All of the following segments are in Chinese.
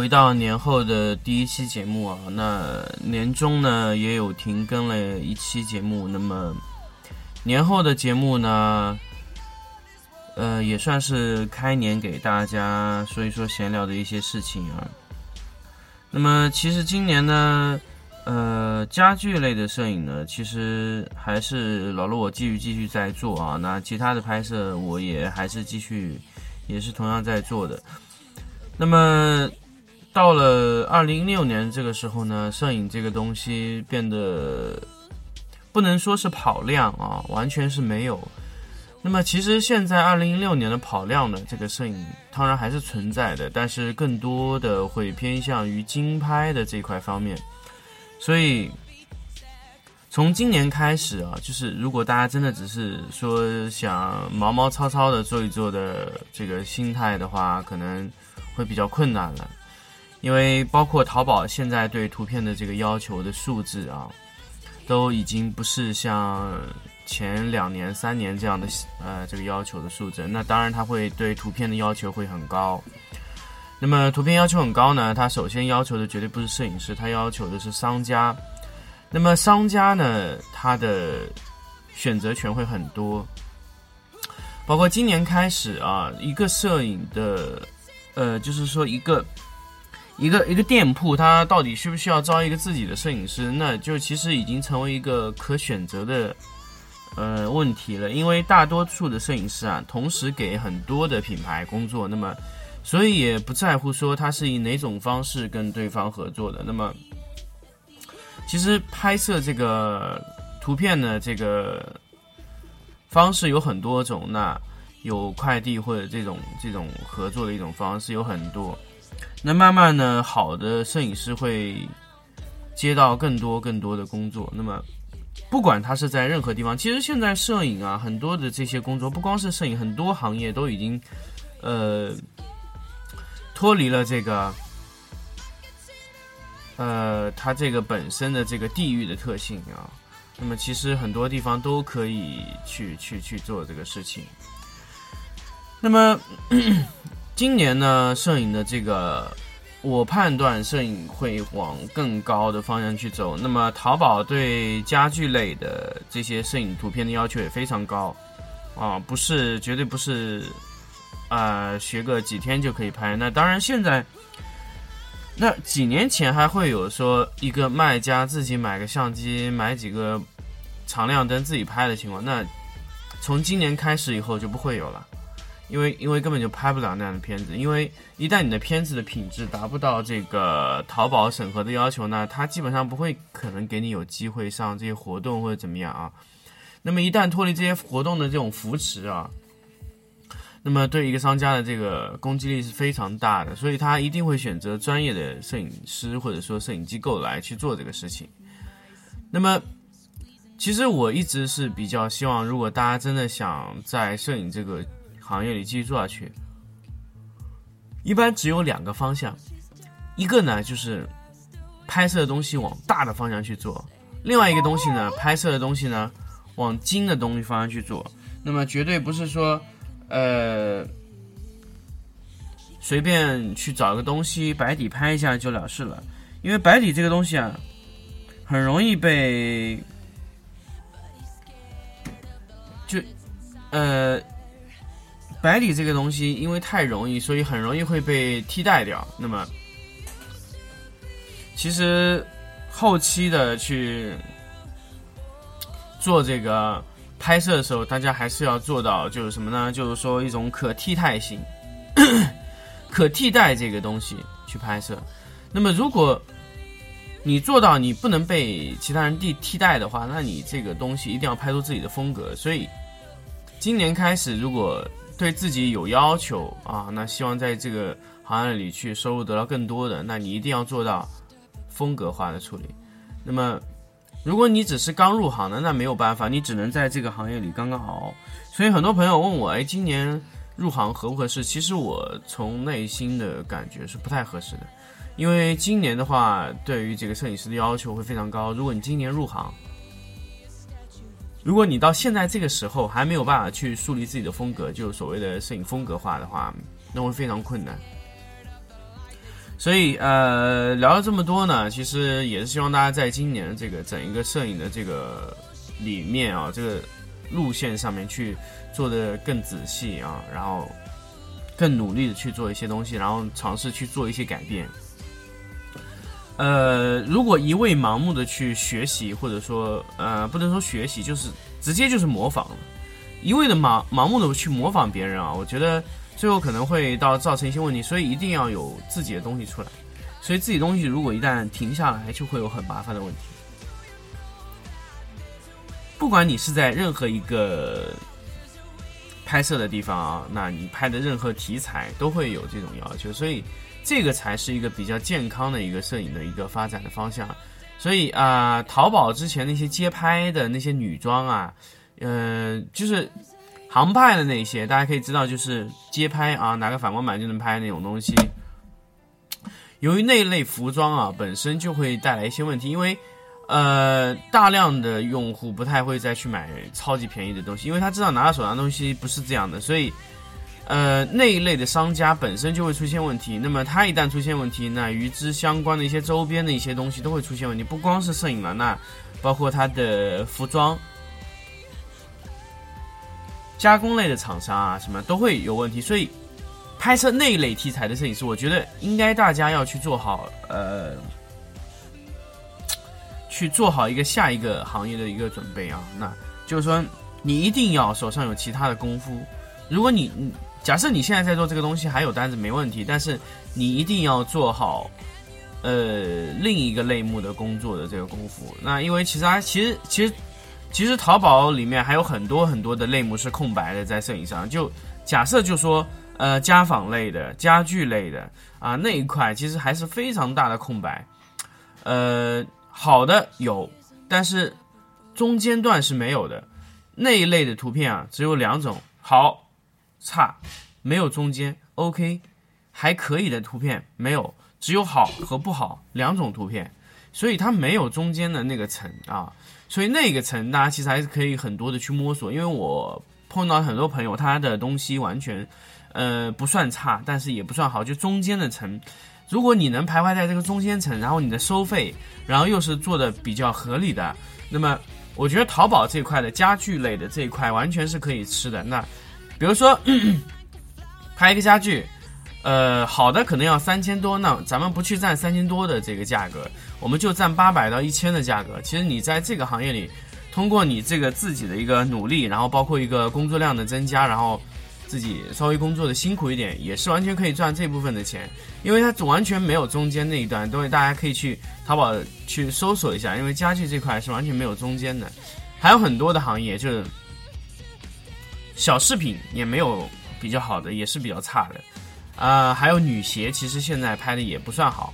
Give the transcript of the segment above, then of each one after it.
回到年后的第一期节目啊，那年终呢也有停更了一期节目，那么年后的节目呢，呃，也算是开年给大家说一说闲聊的一些事情啊。那么其实今年呢，呃，家具类的摄影呢，其实还是老陆我继续继续在做啊，那其他的拍摄我也还是继续，也是同样在做的。那么，到了二零一六年这个时候呢，摄影这个东西变得不能说是跑量啊，完全是没有。那么，其实现在二零一六年的跑量呢，这个摄影当然还是存在的，但是更多的会偏向于精拍的这块方面。所以，从今年开始啊，就是如果大家真的只是说想毛毛糙糙的做一做的这个心态的话，可能。会比较困难了，因为包括淘宝现在对图片的这个要求的数字啊，都已经不是像前两年、三年这样的呃这个要求的数字。那当然，它会对图片的要求会很高。那么图片要求很高呢，它首先要求的绝对不是摄影师，它要求的是商家。那么商家呢，他的选择权会很多，包括今年开始啊，一个摄影的。呃，就是说一个一个一个店铺，它到底需不需要招一个自己的摄影师？那就其实已经成为一个可选择的呃问题了。因为大多数的摄影师啊，同时给很多的品牌工作，那么所以也不在乎说他是以哪种方式跟对方合作的。那么其实拍摄这个图片呢，这个方式有很多种。那有快递或者这种这种合作的一种方式有很多，那慢慢呢，好的摄影师会接到更多更多的工作。那么，不管他是在任何地方，其实现在摄影啊，很多的这些工作，不光是摄影，很多行业都已经呃脱离了这个呃它这个本身的这个地域的特性啊。那么，其实很多地方都可以去去去做这个事情。那么，今年呢，摄影的这个，我判断摄影会往更高的方向去走。那么，淘宝对家具类的这些摄影图片的要求也非常高，啊，不是绝对不是，啊，学个几天就可以拍。那当然，现在，那几年前还会有说一个卖家自己买个相机，买几个长亮灯自己拍的情况。那从今年开始以后就不会有了。因为因为根本就拍不了那样的片子，因为一旦你的片子的品质达不到这个淘宝审核的要求呢，它基本上不会可能给你有机会上这些活动或者怎么样啊。那么一旦脱离这些活动的这种扶持啊，那么对一个商家的这个攻击力是非常大的，所以他一定会选择专业的摄影师或者说摄影机构来去做这个事情。那么其实我一直是比较希望，如果大家真的想在摄影这个。行业里继续做下去，一般只有两个方向，一个呢就是拍摄的东西往大的方向去做，另外一个东西呢，拍摄的东西呢往精的东西方向去做。那么绝对不是说，呃，随便去找个东西白底拍一下就了事了，因为白底这个东西啊，很容易被就呃。白底这个东西因为太容易，所以很容易会被替代掉。那么，其实后期的去做这个拍摄的时候，大家还是要做到就是什么呢？就是说一种可替代性，可替代这个东西去拍摄。那么如果你做到你不能被其他人替替代的话，那你这个东西一定要拍出自己的风格。所以，今年开始，如果对自己有要求啊，那希望在这个行业里去收入得到更多的，那你一定要做到风格化的处理。那么，如果你只是刚入行的，那没有办法，你只能在这个行业里刚刚好。所以很多朋友问我，哎，今年入行合不合适？其实我从内心的感觉是不太合适的。因为今年的话，对于这个摄影师的要求会非常高。如果你今年入行，如果你到现在这个时候还没有办法去树立自己的风格，就是所谓的摄影风格化的话，那会非常困难。所以，呃，聊了这么多呢，其实也是希望大家在今年这个整一个摄影的这个里面啊，这个路线上面去做的更仔细啊，然后更努力的去做一些东西，然后尝试去做一些改变。呃，如果一味盲目的去学习，或者说，呃，不能说学习，就是直接就是模仿，一味的盲盲目的去模仿别人啊，我觉得最后可能会到造成一些问题，所以一定要有自己的东西出来。所以自己东西如果一旦停下来，就会有很麻烦的问题。不管你是在任何一个拍摄的地方啊，那你拍的任何题材都会有这种要求，所以。这个才是一个比较健康的一个摄影的一个发展的方向，所以啊，淘宝之前那些街拍的那些女装啊，呃，就是航拍的那些，大家可以知道，就是街拍啊，拿个反光板就能拍那种东西。由于那类服装啊，本身就会带来一些问题，因为呃，大量的用户不太会再去买超级便宜的东西，因为他知道拿到手上东西不是这样的，所以。呃，那一类的商家本身就会出现问题。那么它一旦出现问题，那与之相关的一些周边的一些东西都会出现问题。不光是摄影了，那包括它的服装、加工类的厂商啊，什么都会有问题。所以，拍摄那一类题材的摄影师，我觉得应该大家要去做好，呃，去做好一个下一个行业的一个准备啊。那就是说，你一定要手上有其他的功夫。如果你，你假设你现在在做这个东西还有单子没问题，但是你一定要做好，呃，另一个类目的工作的这个功夫。那因为其实啊，其实其实其实淘宝里面还有很多很多的类目是空白的，在摄影上。就假设就说呃家纺类的、家具类的啊那一块，其实还是非常大的空白。呃，好的有，但是中间段是没有的。那一类的图片啊，只有两种好。差，没有中间，OK，还可以的图片没有，只有好和不好两种图片，所以它没有中间的那个层啊，所以那个层大家其实还是可以很多的去摸索，因为我碰到很多朋友，他的东西完全，呃，不算差，但是也不算好，就中间的层，如果你能徘徊在这个中间层，然后你的收费，然后又是做的比较合理的，那么我觉得淘宝这块的家具类的这一块完全是可以吃的，那。比如说，拍一个家具，呃，好的可能要三千多，那咱们不去占三千多的这个价格，我们就占八百到一千的价格。其实你在这个行业里，通过你这个自己的一个努力，然后包括一个工作量的增加，然后自己稍微工作的辛苦一点，也是完全可以赚这部分的钱，因为它完全没有中间那一段。东西大家可以去淘宝去搜索一下，因为家具这块是完全没有中间的，还有很多的行业就是。小饰品也没有比较好的，也是比较差的，啊，还有女鞋，其实现在拍的也不算好，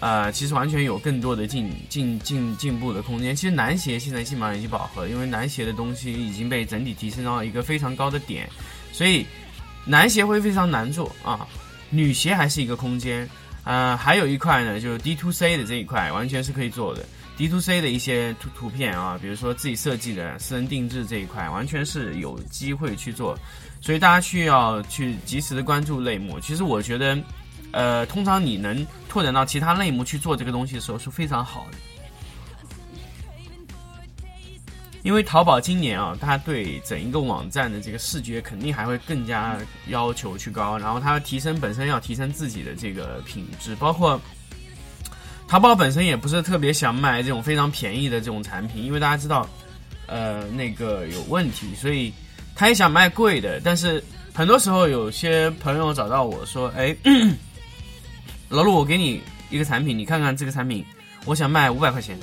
呃，其实完全有更多的进进进进步的空间。其实男鞋现在基本上已经饱和，因为男鞋的东西已经被整体提升到一个非常高的点，所以男鞋会非常难做啊。女鞋还是一个空间，啊，还有一块呢，就是 D to C 的这一块，完全是可以做的。D to C 的一些图图片啊，比如说自己设计的私人定制这一块，完全是有机会去做，所以大家需要去及时的关注类目。其实我觉得，呃，通常你能拓展到其他类目去做这个东西的时候是非常好的。因为淘宝今年啊，它对整一个网站的这个视觉肯定还会更加要求去高，然后它提升本身要提升自己的这个品质，包括淘宝本身也不是特别想卖这种非常便宜的这种产品，因为大家知道，呃，那个有问题，所以他也想卖贵的，但是很多时候有些朋友找到我说，哎。老陆，我给你一个产品，你看看这个产品，我想卖五百块钱。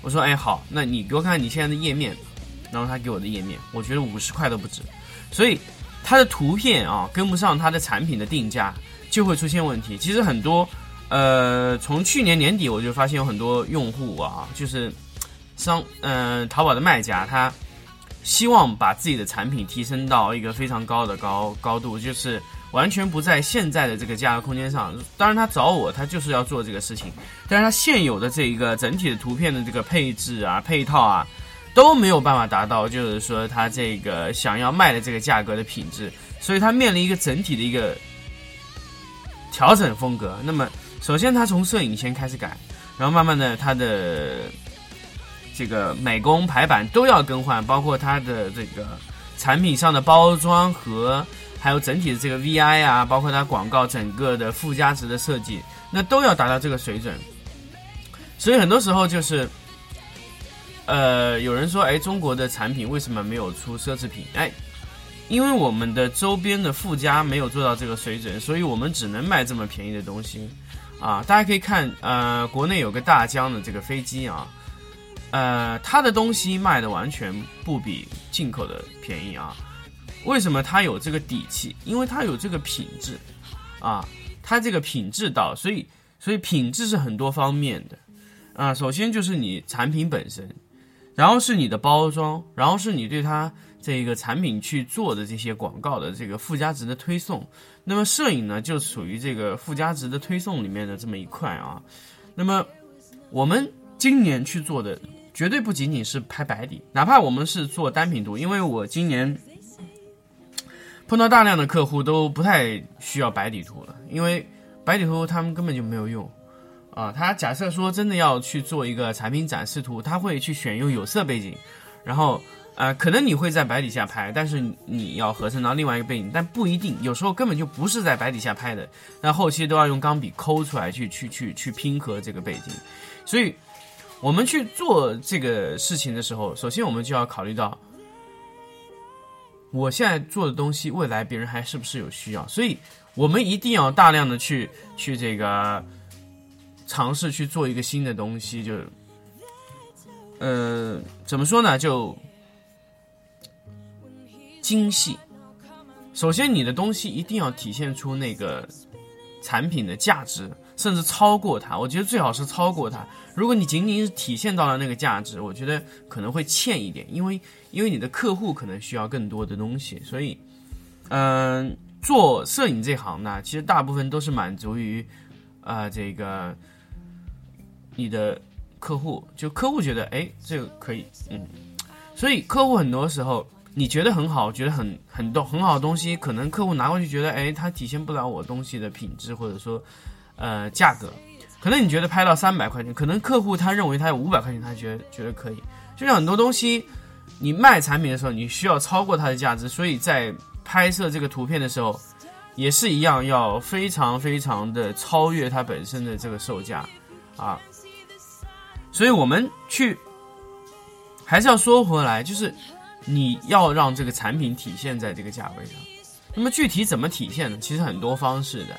我说，哎，好，那你给我看看你现在的页面，然后他给我的页面，我觉得五十块都不止。所以他的图片啊跟不上他的产品的定价，就会出现问题。其实很多，呃，从去年年底我就发现有很多用户啊，就是商，嗯，淘宝的卖家，他希望把自己的产品提升到一个非常高的高高度，就是。完全不在现在的这个价格空间上。当然，他找我，他就是要做这个事情。但是他现有的这一个整体的图片的这个配置啊、配套啊，都没有办法达到，就是说他这个想要卖的这个价格的品质。所以他面临一个整体的一个调整风格。那么，首先他从摄影先开始改，然后慢慢的他的这个美工排版都要更换，包括他的这个产品上的包装和。还有整体的这个 VI 啊，包括它广告整个的附加值的设计，那都要达到这个水准。所以很多时候就是，呃，有人说，哎，中国的产品为什么没有出奢侈品？哎，因为我们的周边的附加没有做到这个水准，所以我们只能卖这么便宜的东西。啊，大家可以看，呃，国内有个大疆的这个飞机啊，呃，它的东西卖的完全不比进口的便宜啊。为什么它有这个底气？因为它有这个品质，啊，它这个品质到，所以所以品质是很多方面的，啊，首先就是你产品本身，然后是你的包装，然后是你对它这个产品去做的这些广告的这个附加值的推送。那么摄影呢，就属于这个附加值的推送里面的这么一块啊。那么我们今年去做的绝对不仅仅是拍白底，哪怕我们是做单品图，因为我今年。碰到大量的客户都不太需要白底图了，因为白底图他们根本就没有用啊。他假设说真的要去做一个产品展示图，他会去选用有色背景，然后呃，可能你会在白底下拍，但是你要合成到另外一个背景，但不一定，有时候根本就不是在白底下拍的，那后期都要用钢笔抠出来去去去去拼合这个背景。所以我们去做这个事情的时候，首先我们就要考虑到。我现在做的东西，未来别人还是不是有需要？所以，我们一定要大量的去去这个尝试去做一个新的东西，就呃，怎么说呢？就精细。首先，你的东西一定要体现出那个产品的价值。甚至超过它，我觉得最好是超过它。如果你仅仅是体现到了那个价值，我觉得可能会欠一点，因为因为你的客户可能需要更多的东西。所以，嗯，做摄影这行呢，其实大部分都是满足于啊这个你的客户，就客户觉得哎这个可以，嗯，所以客户很多时候你觉得很好，觉得很很多很好的东西，可能客户拿过去觉得哎它体现不了我东西的品质，或者说。呃，价格，可能你觉得拍到三百块钱，可能客户他认为他有五百块钱，他觉得觉得可以。就像很多东西，你卖产品的时候，你需要超过它的价值，所以在拍摄这个图片的时候，也是一样，要非常非常的超越它本身的这个售价啊。所以我们去还是要说回来，就是你要让这个产品体现在这个价位上。那么具体怎么体现呢？其实很多方式的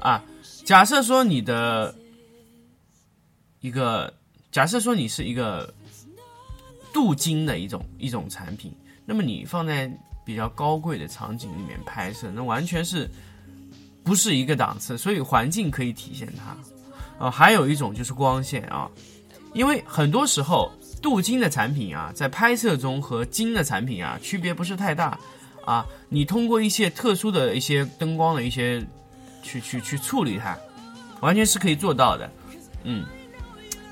啊。假设说你的一个，假设说你是一个镀金的一种一种产品，那么你放在比较高贵的场景里面拍摄，那完全是不是一个档次，所以环境可以体现它啊。还有一种就是光线啊，因为很多时候镀金的产品啊，在拍摄中和金的产品啊区别不是太大啊。你通过一些特殊的一些灯光的一些。去去去处理它，完全是可以做到的，嗯。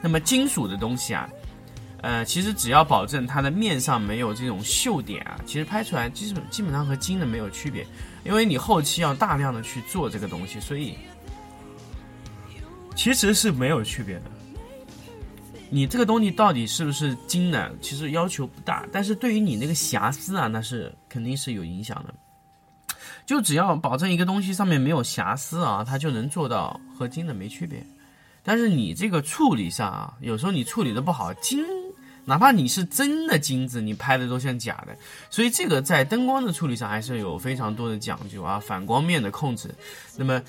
那么金属的东西啊，呃，其实只要保证它的面上没有这种锈点啊，其实拍出来基本基本上和金的没有区别，因为你后期要大量的去做这个东西，所以其实是没有区别的。你这个东西到底是不是精的？其实要求不大，但是对于你那个瑕疵啊，那是肯定是有影响的。就只要保证一个东西上面没有瑕疵啊，它就能做到和金的没区别。但是你这个处理上啊，有时候你处理的不好，金哪怕你是真的金子，你拍的都像假的。所以这个在灯光的处理上还是有非常多的讲究啊，反光面的控制。那么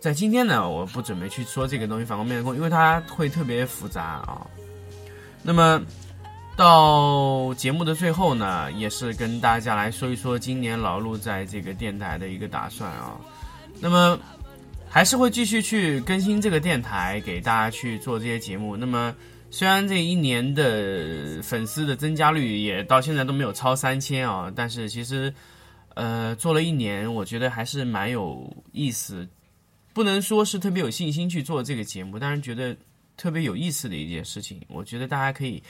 在今天呢，我不准备去说这个东西反光面的，因为它会特别复杂啊。那么。到节目的最后呢，也是跟大家来说一说今年老陆在这个电台的一个打算啊。那么还是会继续去更新这个电台，给大家去做这些节目。那么虽然这一年的粉丝的增加率也到现在都没有超三千啊，但是其实呃做了一年，我觉得还是蛮有意思。不能说是特别有信心去做这个节目，但是觉得特别有意思的一件事情。我觉得大家可以。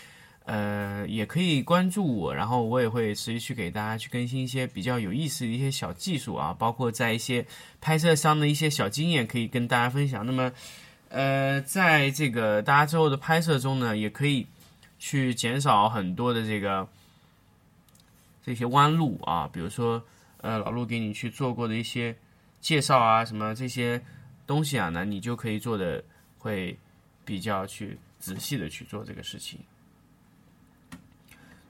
呃，也可以关注我，然后我也会持续去给大家去更新一些比较有意思的一些小技术啊，包括在一些拍摄上的一些小经验可以跟大家分享。那么，呃，在这个大家之后的拍摄中呢，也可以去减少很多的这个这些弯路啊，比如说呃老陆给你去做过的一些介绍啊，什么这些东西啊，那你就可以做的会比较去仔细的去做这个事情。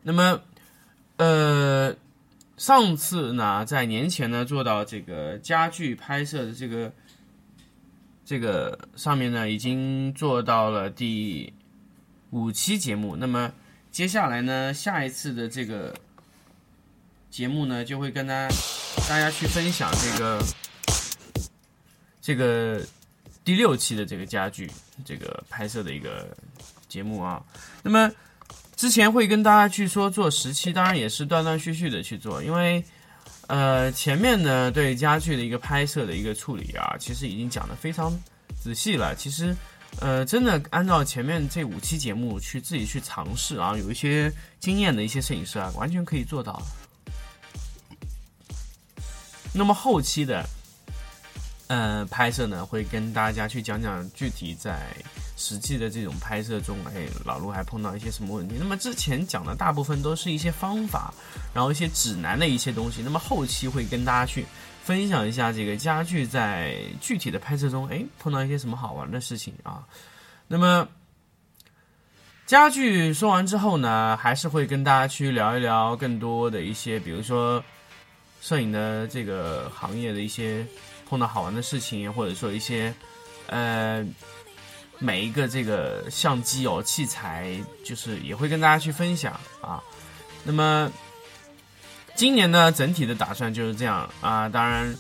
那么，呃，上次呢，在年前呢，做到这个家具拍摄的这个这个上面呢，已经做到了第五期节目。那么接下来呢，下一次的这个节目呢，就会跟大家大家去分享这个这个第六期的这个家具这个拍摄的一个节目啊。那么。之前会跟大家去说做十期，当然也是断断续续的去做，因为，呃，前面呢对家具的一个拍摄的一个处理啊，其实已经讲的非常仔细了。其实，呃，真的按照前面这五期节目去自己去尝试啊，有一些经验的一些摄影师啊，完全可以做到。那么后期的，呃，拍摄呢，会跟大家去讲讲具体在。实际的这种拍摄中，哎，老陆还碰到一些什么问题？那么之前讲的大部分都是一些方法，然后一些指南的一些东西。那么后期会跟大家去分享一下这个家具在具体的拍摄中，哎，碰到一些什么好玩的事情啊？那么家具说完之后呢，还是会跟大家去聊一聊更多的一些，比如说摄影的这个行业的一些碰到好玩的事情，或者说一些呃。每一个这个相机哦，器材就是也会跟大家去分享啊。那么今年呢，整体的打算就是这样啊。当然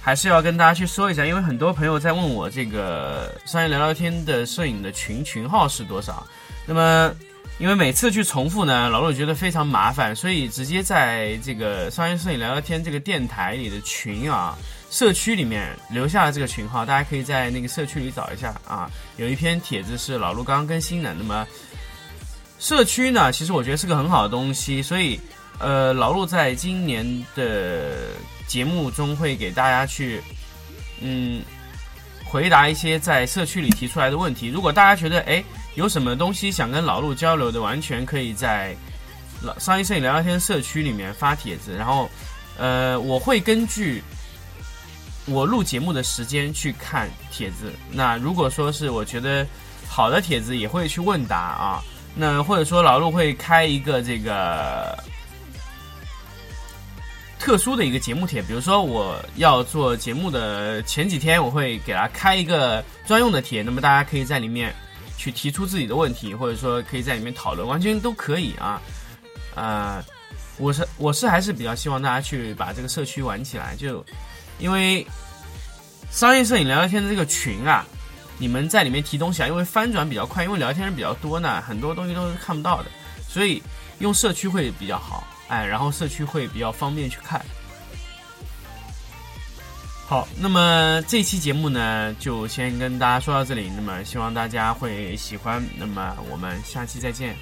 还是要跟大家去说一下，因为很多朋友在问我这个商业聊聊天的摄影的群群号是多少。那么因为每次去重复呢，老陆觉得非常麻烦，所以直接在这个商业摄影聊聊天这个电台里的群啊。社区里面留下了这个群号，大家可以在那个社区里找一下啊。有一篇帖子是老陆刚刚更新的。那么社区呢，其实我觉得是个很好的东西，所以呃，老陆在今年的节目中会给大家去嗯回答一些在社区里提出来的问题。如果大家觉得哎有什么东西想跟老陆交流的，完全可以在老商业摄影聊聊天社区里面发帖子，然后呃我会根据。我录节目的时间去看帖子，那如果说是我觉得好的帖子，也会去问答啊。那或者说老陆会开一个这个特殊的一个节目帖，比如说我要做节目的前几天，我会给他开一个专用的帖，那么大家可以在里面去提出自己的问题，或者说可以在里面讨论，完全都可以啊。呃，我是我是还是比较希望大家去把这个社区玩起来，就。因为商业摄影聊聊天的这个群啊，你们在里面提东西啊，因为翻转比较快，因为聊天人比较多呢，很多东西都是看不到的，所以用社区会比较好，哎，然后社区会比较方便去看。好，那么这期节目呢，就先跟大家说到这里，那么希望大家会喜欢，那么我们下期再见。